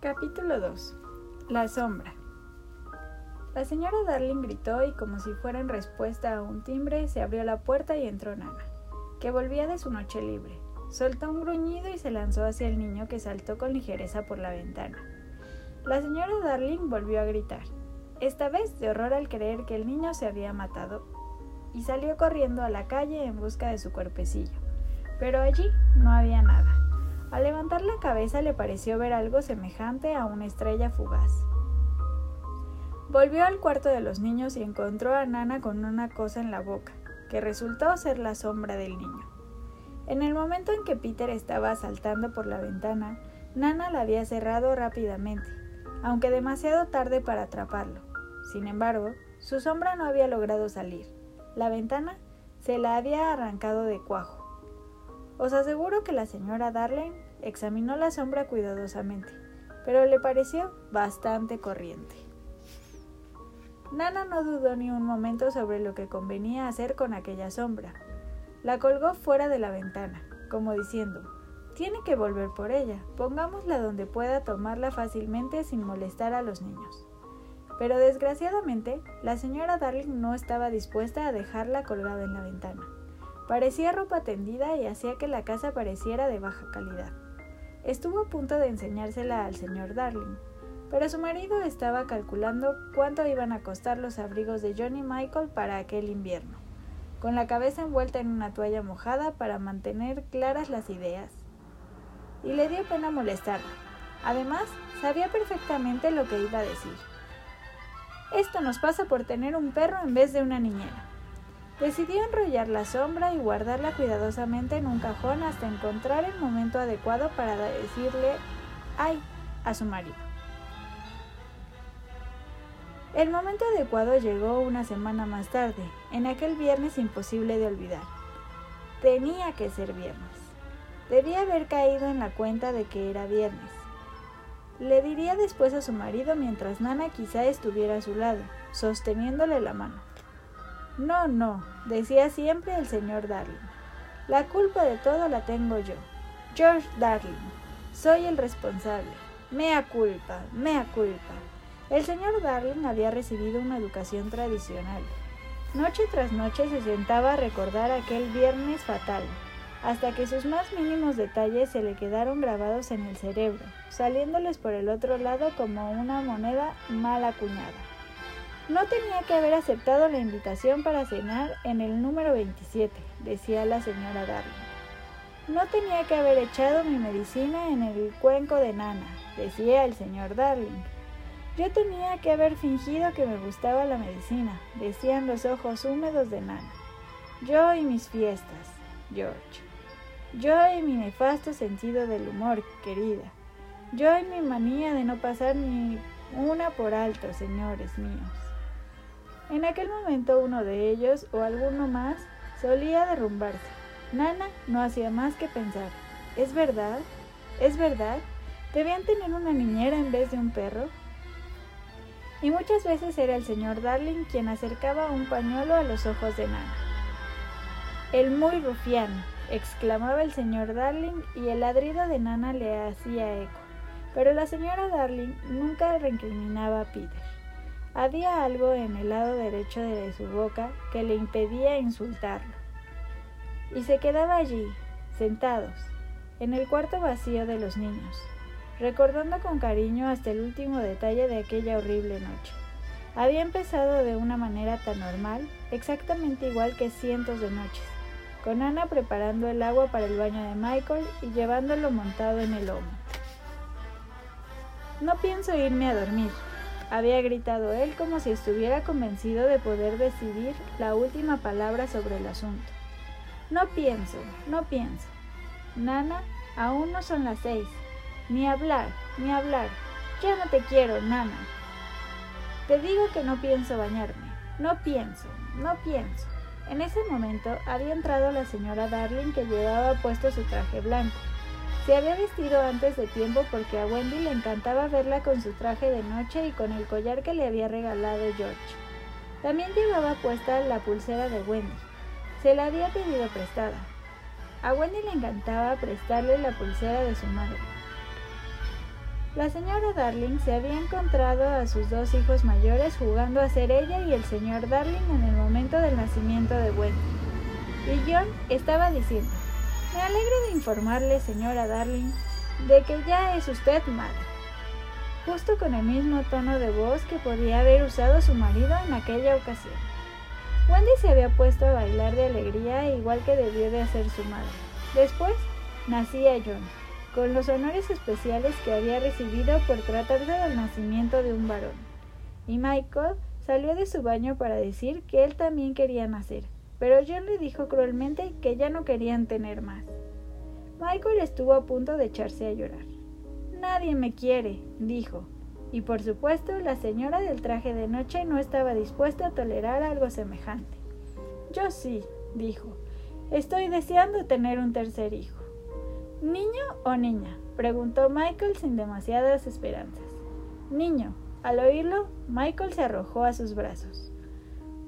Capítulo 2. La sombra. La señora Darling gritó y como si fuera en respuesta a un timbre, se abrió la puerta y entró Nana, que volvía de su noche libre. Soltó un gruñido y se lanzó hacia el niño que saltó con ligereza por la ventana. La señora Darling volvió a gritar, esta vez de horror al creer que el niño se había matado, y salió corriendo a la calle en busca de su cuerpecillo. Pero allí no había nada. Al levantar la cabeza le pareció ver algo semejante a una estrella fugaz. Volvió al cuarto de los niños y encontró a Nana con una cosa en la boca, que resultó ser la sombra del niño. En el momento en que Peter estaba saltando por la ventana, Nana la había cerrado rápidamente, aunque demasiado tarde para atraparlo. Sin embargo, su sombra no había logrado salir. La ventana se la había arrancado de cuajo. Os aseguro que la señora Darling examinó la sombra cuidadosamente, pero le pareció bastante corriente. Nana no dudó ni un momento sobre lo que convenía hacer con aquella sombra. La colgó fuera de la ventana, como diciendo, tiene que volver por ella, pongámosla donde pueda tomarla fácilmente sin molestar a los niños. Pero desgraciadamente, la señora Darling no estaba dispuesta a dejarla colgada en la ventana. Parecía ropa tendida y hacía que la casa pareciera de baja calidad. Estuvo a punto de enseñársela al señor Darling, pero su marido estaba calculando cuánto iban a costar los abrigos de John y Michael para aquel invierno, con la cabeza envuelta en una toalla mojada para mantener claras las ideas. Y le dio pena molestarla. Además, sabía perfectamente lo que iba a decir. Esto nos pasa por tener un perro en vez de una niñera. Decidió enrollar la sombra y guardarla cuidadosamente en un cajón hasta encontrar el momento adecuado para decirle ¡ay! a su marido. El momento adecuado llegó una semana más tarde, en aquel viernes imposible de olvidar. Tenía que ser viernes. Debía haber caído en la cuenta de que era viernes. Le diría después a su marido mientras Nana quizá estuviera a su lado, sosteniéndole la mano. No, no, decía siempre el señor Darling. La culpa de todo la tengo yo. George Darling. Soy el responsable. Mea culpa, mea culpa. El señor Darling había recibido una educación tradicional. Noche tras noche se sentaba a recordar aquel viernes fatal, hasta que sus más mínimos detalles se le quedaron grabados en el cerebro, saliéndoles por el otro lado como una moneda mal acuñada. No tenía que haber aceptado la invitación para cenar en el número 27, decía la señora Darling. No tenía que haber echado mi medicina en el cuenco de Nana, decía el señor Darling. Yo tenía que haber fingido que me gustaba la medicina, decían los ojos húmedos de Nana. Yo y mis fiestas, George. Yo y mi nefasto sentido del humor, querida. Yo y mi manía de no pasar ni una por alto, señores míos. En aquel momento uno de ellos o alguno más solía derrumbarse. Nana no hacía más que pensar, ¿es verdad? ¿Es verdad? ¿Debían tener una niñera en vez de un perro? Y muchas veces era el señor Darling quien acercaba un pañuelo a los ojos de Nana. El muy rufián, exclamaba el señor Darling y el ladrido de Nana le hacía eco. Pero la señora Darling nunca recriminaba a Peter. Había algo en el lado derecho de su boca que le impedía insultarlo. Y se quedaba allí, sentados, en el cuarto vacío de los niños, recordando con cariño hasta el último detalle de aquella horrible noche. Había empezado de una manera tan normal, exactamente igual que cientos de noches, con Ana preparando el agua para el baño de Michael y llevándolo montado en el lomo. No pienso irme a dormir, había gritado él como si estuviera convencido de poder decidir la última palabra sobre el asunto. No pienso, no pienso. Nana, aún no son las seis. Ni hablar, ni hablar. Ya no te quiero, Nana. Te digo que no pienso bañarme. No pienso, no pienso. En ese momento había entrado la señora Darling que llevaba puesto su traje blanco. Se había vestido antes de tiempo porque a Wendy le encantaba verla con su traje de noche y con el collar que le había regalado George. También llevaba puesta la pulsera de Wendy. Se la había pedido prestada. A Wendy le encantaba prestarle la pulsera de su madre. La señora Darling se había encontrado a sus dos hijos mayores jugando a ser ella y el señor Darling en el momento del nacimiento de Wendy. Y John estaba diciendo, me alegro de informarle, señora Darling, de que ya es usted madre. Justo con el mismo tono de voz que podía haber usado su marido en aquella ocasión. Wendy se había puesto a bailar de alegría igual que debió de hacer su madre. Después nacía John con los honores especiales que había recibido por tratarse del nacimiento de un varón. Y Michael salió de su baño para decir que él también quería nacer, pero le dijo cruelmente que ya no querían tener más. Michael estuvo a punto de echarse a llorar. Nadie me quiere, dijo, y por supuesto la señora del traje de noche no estaba dispuesta a tolerar algo semejante. Yo sí, dijo, estoy deseando tener un tercer hijo. ¿Niño o niña? preguntó Michael sin demasiadas esperanzas. Niño. Al oírlo, Michael se arrojó a sus brazos.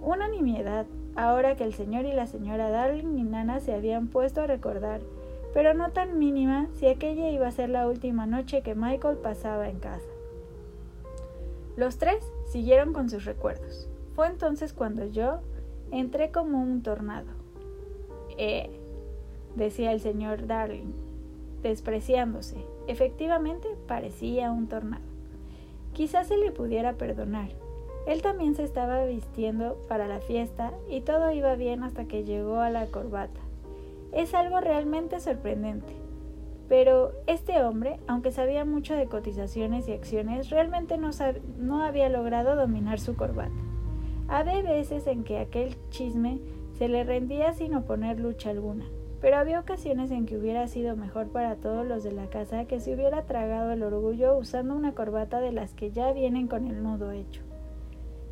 Una nimiedad, ahora que el señor y la señora Darling y Nana se habían puesto a recordar, pero no tan mínima si aquella iba a ser la última noche que Michael pasaba en casa. Los tres siguieron con sus recuerdos. Fue entonces cuando yo entré como un tornado. Eh, decía el señor Darling, despreciándose. Efectivamente, parecía un tornado. Quizás se le pudiera perdonar. Él también se estaba vistiendo para la fiesta y todo iba bien hasta que llegó a la corbata. Es algo realmente sorprendente. Pero este hombre, aunque sabía mucho de cotizaciones y acciones, realmente no, no había logrado dominar su corbata. Había veces en que aquel chisme se le rendía sin oponer lucha alguna pero había ocasiones en que hubiera sido mejor para todos los de la casa que se hubiera tragado el orgullo usando una corbata de las que ya vienen con el nudo hecho.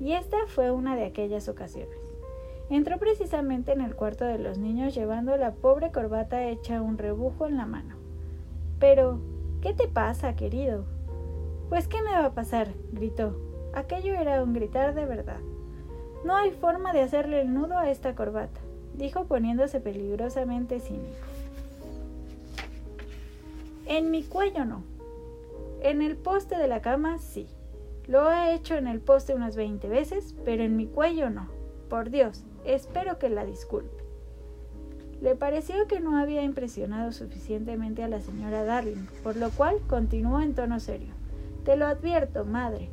Y esta fue una de aquellas ocasiones. Entró precisamente en el cuarto de los niños llevando la pobre corbata hecha un rebujo en la mano. Pero, ¿qué te pasa, querido? Pues, ¿qué me va a pasar? gritó. Aquello era un gritar de verdad. No hay forma de hacerle el nudo a esta corbata dijo poniéndose peligrosamente cínico. En mi cuello no. En el poste de la cama sí. Lo he hecho en el poste unas veinte veces, pero en mi cuello no. Por Dios, espero que la disculpe. Le pareció que no había impresionado suficientemente a la señora Darling, por lo cual continuó en tono serio. Te lo advierto, madre.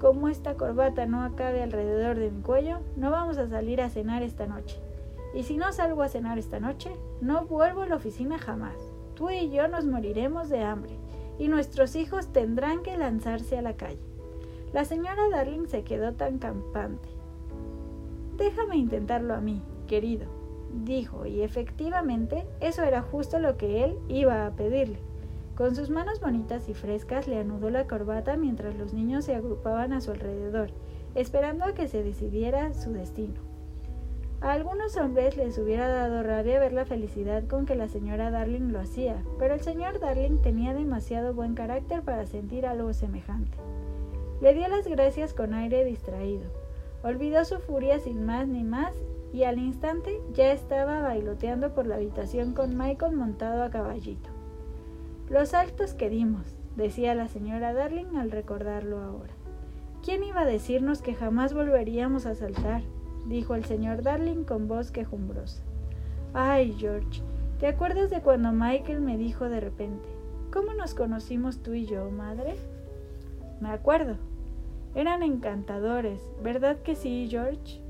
Como esta corbata no acabe alrededor de mi cuello, no vamos a salir a cenar esta noche. Y si no salgo a cenar esta noche, no vuelvo a la oficina jamás. Tú y yo nos moriremos de hambre, y nuestros hijos tendrán que lanzarse a la calle. La señora Darling se quedó tan campante. Déjame intentarlo a mí, querido, dijo, y efectivamente eso era justo lo que él iba a pedirle. Con sus manos bonitas y frescas le anudó la corbata mientras los niños se agrupaban a su alrededor, esperando a que se decidiera su destino. A algunos hombres les hubiera dado rabia ver la felicidad con que la señora Darling lo hacía, pero el señor Darling tenía demasiado buen carácter para sentir algo semejante. Le dio las gracias con aire distraído. Olvidó su furia sin más ni más y al instante ya estaba bailoteando por la habitación con Michael montado a caballito. Los saltos que dimos, decía la señora Darling al recordarlo ahora. ¿Quién iba a decirnos que jamás volveríamos a saltar? dijo el señor Darling con voz quejumbrosa. Ay, George, ¿te acuerdas de cuando Michael me dijo de repente, ¿cómo nos conocimos tú y yo, madre? Me acuerdo. Eran encantadores, ¿verdad que sí, George?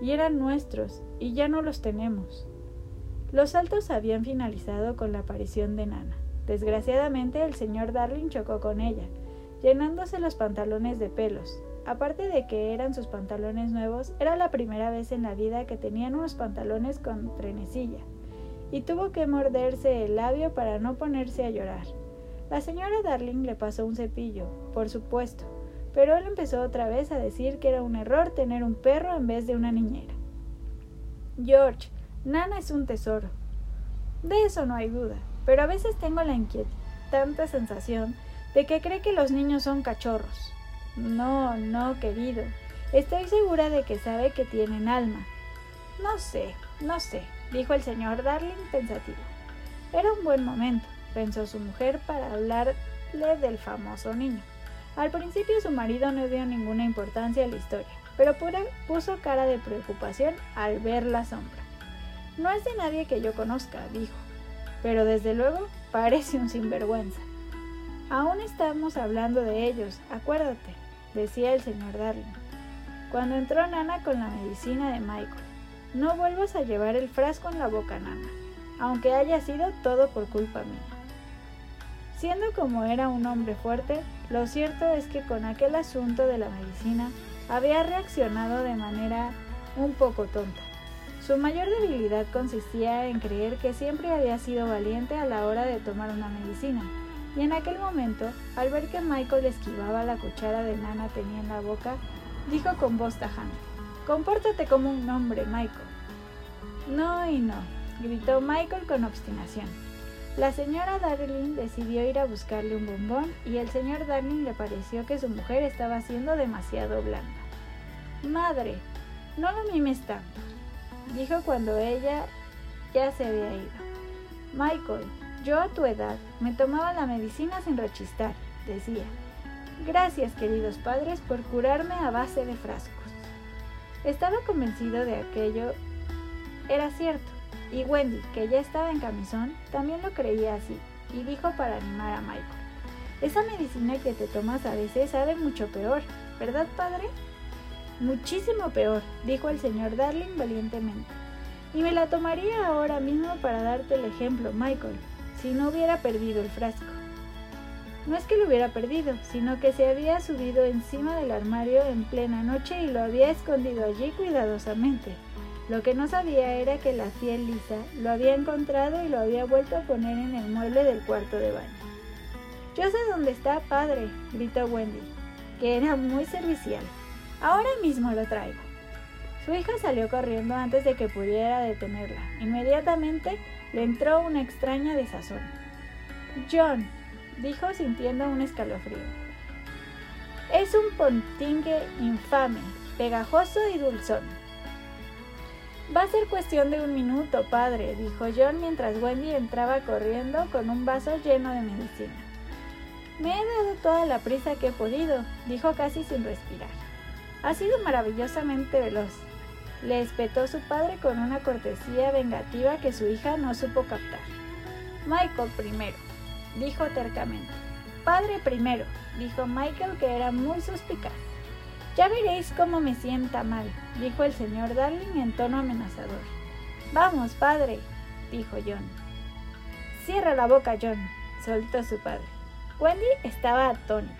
Y eran nuestros, y ya no los tenemos. Los saltos habían finalizado con la aparición de Nana. Desgraciadamente el señor Darling chocó con ella, llenándose los pantalones de pelos, Aparte de que eran sus pantalones nuevos, era la primera vez en la vida que tenían unos pantalones con trenecilla, y tuvo que morderse el labio para no ponerse a llorar. La señora Darling le pasó un cepillo, por supuesto, pero él empezó otra vez a decir que era un error tener un perro en vez de una niñera. George, Nana es un tesoro. De eso no hay duda, pero a veces tengo la inquietante sensación de que cree que los niños son cachorros. No, no, querido. Estoy segura de que sabe que tienen alma. No sé, no sé, dijo el señor Darling pensativo. Era un buen momento, pensó su mujer, para hablar del famoso niño. Al principio su marido no dio ninguna importancia a la historia, pero puso cara de preocupación al ver la sombra. No es de nadie que yo conozca, dijo, pero desde luego parece un sinvergüenza. Aún estamos hablando de ellos, acuérdate, decía el señor Darling. Cuando entró Nana con la medicina de Michael, no vuelvas a llevar el frasco en la boca, Nana, aunque haya sido todo por culpa mía. Siendo como era un hombre fuerte, lo cierto es que con aquel asunto de la medicina había reaccionado de manera un poco tonta. Su mayor debilidad consistía en creer que siempre había sido valiente a la hora de tomar una medicina, y en aquel momento, al ver que Michael esquivaba la cuchara de Nana tenía en la boca, dijo con voz tajante, Compórtate como un hombre, Michael. No y no, gritó Michael con obstinación. La señora Darling decidió ir a buscarle un bombón y el señor Darling le pareció que su mujer estaba siendo demasiado blanda. Madre, no lo mimes tanto, dijo cuando ella ya se había ido. Michael, yo a tu edad me tomaba la medicina sin rechistar, decía. Gracias, queridos padres, por curarme a base de frascos. Estaba convencido de aquello era cierto y Wendy, que ya estaba en camisón, también lo creía así, y dijo para animar a Michael. Esa medicina que te tomas a veces sabe mucho peor, ¿verdad, padre? Muchísimo peor, dijo el señor Darling valientemente. Y me la tomaría ahora mismo para darte el ejemplo, Michael, si no hubiera perdido el frasco. No es que lo hubiera perdido, sino que se había subido encima del armario en plena noche y lo había escondido allí cuidadosamente. Lo que no sabía era que la fiel Lisa lo había encontrado y lo había vuelto a poner en el mueble del cuarto de baño. Yo sé dónde está, padre, gritó Wendy, que era muy servicial. Ahora mismo lo traigo. Su hija salió corriendo antes de que pudiera detenerla. Inmediatamente le entró una extraña desazón. John, dijo sintiendo un escalofrío. Es un pontingue infame, pegajoso y dulzón. Va a ser cuestión de un minuto, padre, dijo John mientras Wendy entraba corriendo con un vaso lleno de medicina. Me he dado toda la prisa que he podido, dijo casi sin respirar. Ha sido maravillosamente veloz. Le espetó su padre con una cortesía vengativa que su hija no supo captar. Michael primero, dijo tercamente. Padre primero, dijo Michael que era muy suspicaz. Ya veréis cómo me sienta mal, dijo el señor Darling en tono amenazador. Vamos, padre, dijo John. Cierra la boca, John, soltó su padre. Wendy estaba atónita.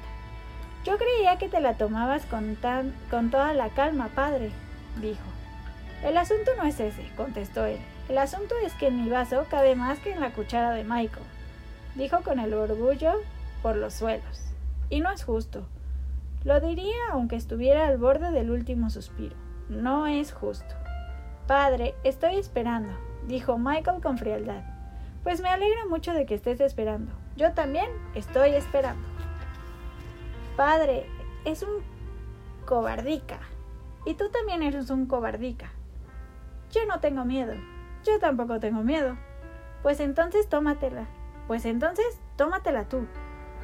Yo creía que te la tomabas con, tan, con toda la calma, padre, dijo. El asunto no es ese, contestó él. El asunto es que en mi vaso cabe más que en la cuchara de Michael, dijo con el orgullo por los suelos. Y no es justo. Lo diría aunque estuviera al borde del último suspiro. No es justo. Padre, estoy esperando, dijo Michael con frialdad. Pues me alegra mucho de que estés esperando. Yo también estoy esperando. Padre, es un cobardica. Y tú también eres un cobardica. Yo no tengo miedo. Yo tampoco tengo miedo. Pues entonces tómatela. Pues entonces tómatela tú.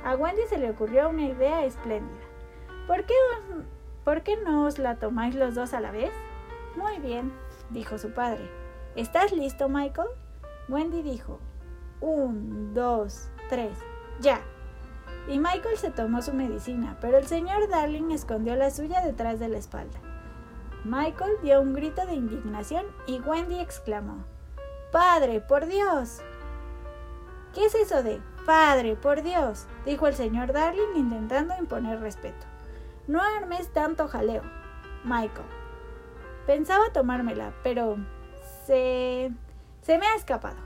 A Wendy se le ocurrió una idea espléndida. ¿Por qué, ¿Por qué no os la tomáis los dos a la vez? Muy bien, dijo su padre. ¿Estás listo, Michael? Wendy dijo, un, dos, tres, ya. Y Michael se tomó su medicina, pero el señor Darling escondió la suya detrás de la espalda. Michael dio un grito de indignación y Wendy exclamó, Padre, por Dios. ¿Qué es eso de Padre, por Dios? dijo el señor Darling intentando imponer respeto. No armes tanto jaleo, Michael. Pensaba tomármela, pero se... se me ha escapado.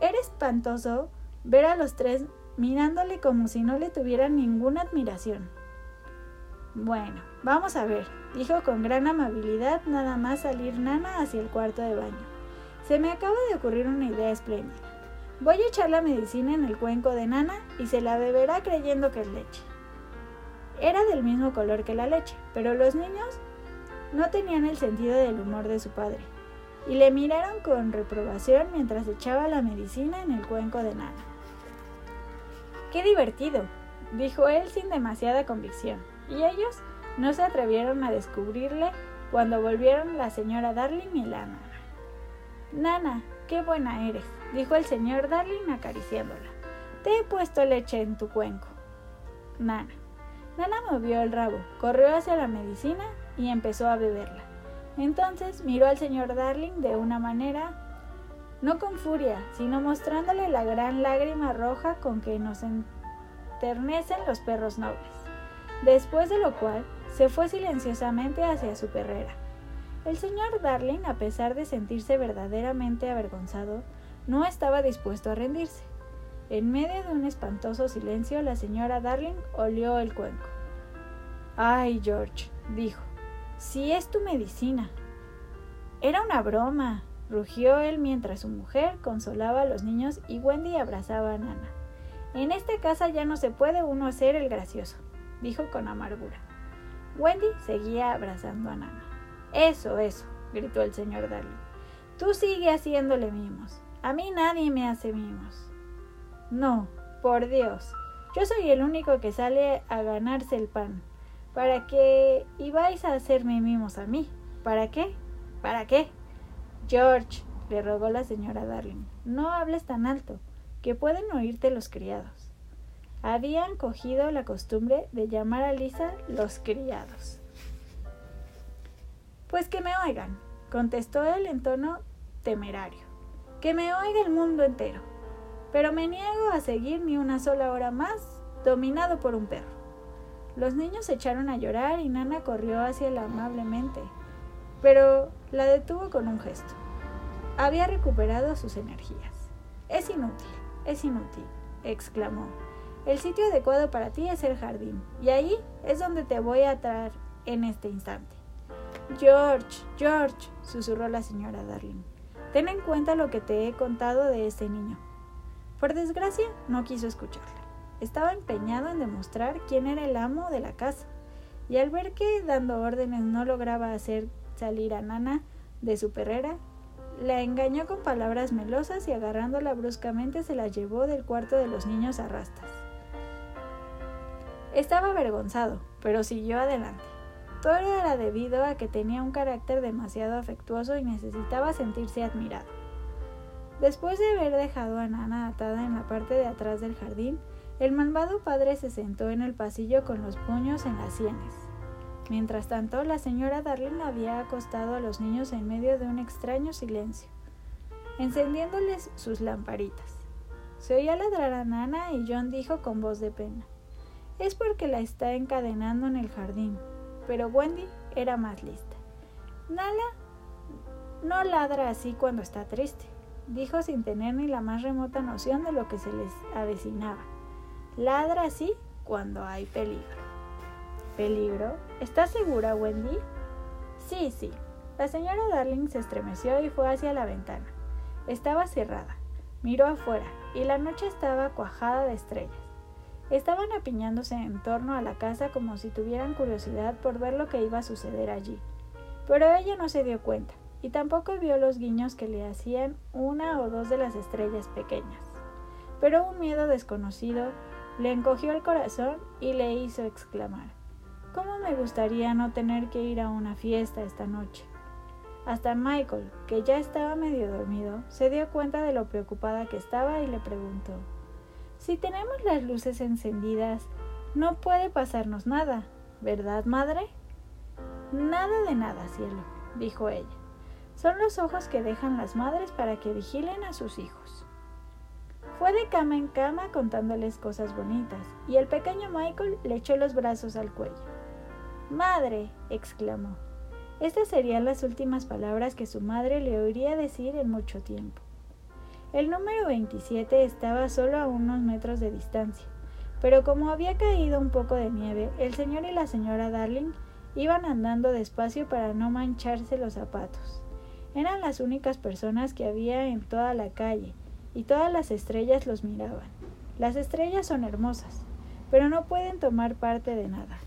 Era espantoso ver a los tres mirándole como si no le tuvieran ninguna admiración. Bueno, vamos a ver, dijo con gran amabilidad nada más salir Nana hacia el cuarto de baño. Se me acaba de ocurrir una idea espléndida. Voy a echar la medicina en el cuenco de Nana y se la beberá creyendo que es leche. Era del mismo color que la leche, pero los niños no tenían el sentido del humor de su padre y le miraron con reprobación mientras echaba la medicina en el cuenco de Nana. Qué divertido, dijo él sin demasiada convicción, y ellos no se atrevieron a descubrirle cuando volvieron la señora Darling y la nana. Nana, qué buena eres, dijo el señor Darling acariciándola. Te he puesto leche en tu cuenco. Nana. Nana movió el rabo, corrió hacia la medicina y empezó a beberla. Entonces miró al señor Darling de una manera, no con furia, sino mostrándole la gran lágrima roja con que nos enternecen los perros nobles. Después de lo cual, se fue silenciosamente hacia su perrera. El señor Darling, a pesar de sentirse verdaderamente avergonzado, no estaba dispuesto a rendirse. En medio de un espantoso silencio, la señora Darling olió el cuenco. Ay, George, dijo, si es tu medicina. Era una broma, rugió él mientras su mujer consolaba a los niños y Wendy abrazaba a Nana. En esta casa ya no se puede uno hacer el gracioso, dijo con amargura. Wendy seguía abrazando a Nana. Eso, eso, gritó el señor Darling. Tú sigue haciéndole mimos. A mí nadie me hace mimos. No, por Dios. Yo soy el único que sale a ganarse el pan. ¿Para qué ibais a hacerme mimos a mí? ¿Para qué? ¿Para qué? George, le rogó la señora Darling, no hables tan alto, que pueden oírte los criados. Habían cogido la costumbre de llamar a Lisa los criados. Pues que me oigan, contestó él en tono temerario. Que me oiga el mundo entero pero me niego a seguir ni una sola hora más dominado por un perro. Los niños se echaron a llorar y Nana corrió hacia él amablemente, pero la detuvo con un gesto. Había recuperado sus energías. Es inútil, es inútil, exclamó. El sitio adecuado para ti es el jardín, y ahí es donde te voy a traer en este instante. George, George, susurró la señora Darling, ten en cuenta lo que te he contado de este niño. Por desgracia, no quiso escucharla. Estaba empeñado en demostrar quién era el amo de la casa, y al ver que dando órdenes no lograba hacer salir a Nana de su perrera, la engañó con palabras melosas y agarrándola bruscamente se la llevó del cuarto de los niños a rastas. Estaba avergonzado, pero siguió adelante. Todo era debido a que tenía un carácter demasiado afectuoso y necesitaba sentirse admirado. Después de haber dejado a Nana atada en la parte de atrás del jardín, el malvado padre se sentó en el pasillo con los puños en las sienes. Mientras tanto, la señora Darling había acostado a los niños en medio de un extraño silencio, encendiéndoles sus lamparitas. Se oía ladrar a Nana y John dijo con voz de pena: Es porque la está encadenando en el jardín. Pero Wendy era más lista. Nala no ladra así cuando está triste dijo sin tener ni la más remota noción de lo que se les avecinaba. Ladra así cuando hay peligro. ¿Peligro? ¿Estás segura, Wendy? Sí, sí. La señora Darling se estremeció y fue hacia la ventana. Estaba cerrada. Miró afuera y la noche estaba cuajada de estrellas. Estaban apiñándose en torno a la casa como si tuvieran curiosidad por ver lo que iba a suceder allí. Pero ella no se dio cuenta y tampoco vio los guiños que le hacían una o dos de las estrellas pequeñas. Pero un miedo desconocido le encogió el corazón y le hizo exclamar ¿Cómo me gustaría no tener que ir a una fiesta esta noche? Hasta Michael, que ya estaba medio dormido, se dio cuenta de lo preocupada que estaba y le preguntó Si tenemos las luces encendidas, no puede pasarnos nada, ¿verdad, madre? Nada de nada, cielo, dijo ella. Son los ojos que dejan las madres para que vigilen a sus hijos. Fue de cama en cama contándoles cosas bonitas, y el pequeño Michael le echó los brazos al cuello. Madre, exclamó. Estas serían las últimas palabras que su madre le oiría decir en mucho tiempo. El número 27 estaba solo a unos metros de distancia, pero como había caído un poco de nieve, el señor y la señora Darling iban andando despacio para no mancharse los zapatos. Eran las únicas personas que había en toda la calle, y todas las estrellas los miraban. Las estrellas son hermosas, pero no pueden tomar parte de nada.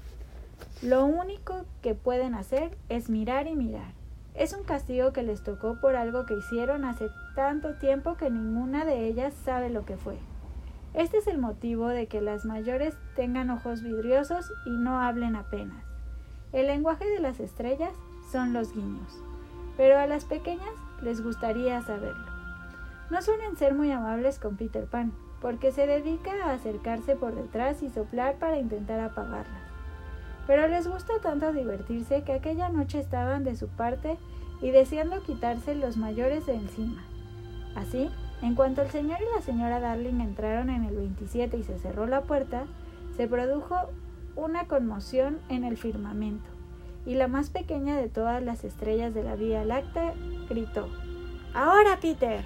Lo único que pueden hacer es mirar y mirar. Es un castigo que les tocó por algo que hicieron hace tanto tiempo que ninguna de ellas sabe lo que fue. Este es el motivo de que las mayores tengan ojos vidriosos y no hablen apenas. El lenguaje de las estrellas son los guiños, pero a las pequeñas les gustaría saberlo. No suelen ser muy amables con Peter Pan, porque se dedica a acercarse por detrás y soplar para intentar apagarlas. Pero les gusta tanto divertirse que aquella noche estaban de su parte y deseando quitarse los mayores de encima. Así, en cuanto el señor y la señora Darling entraron en el 27 y se cerró la puerta, se produjo una conmoción en el firmamento, y la más pequeña de todas las estrellas de la Vía Láctea gritó: ¡Ahora, Peter!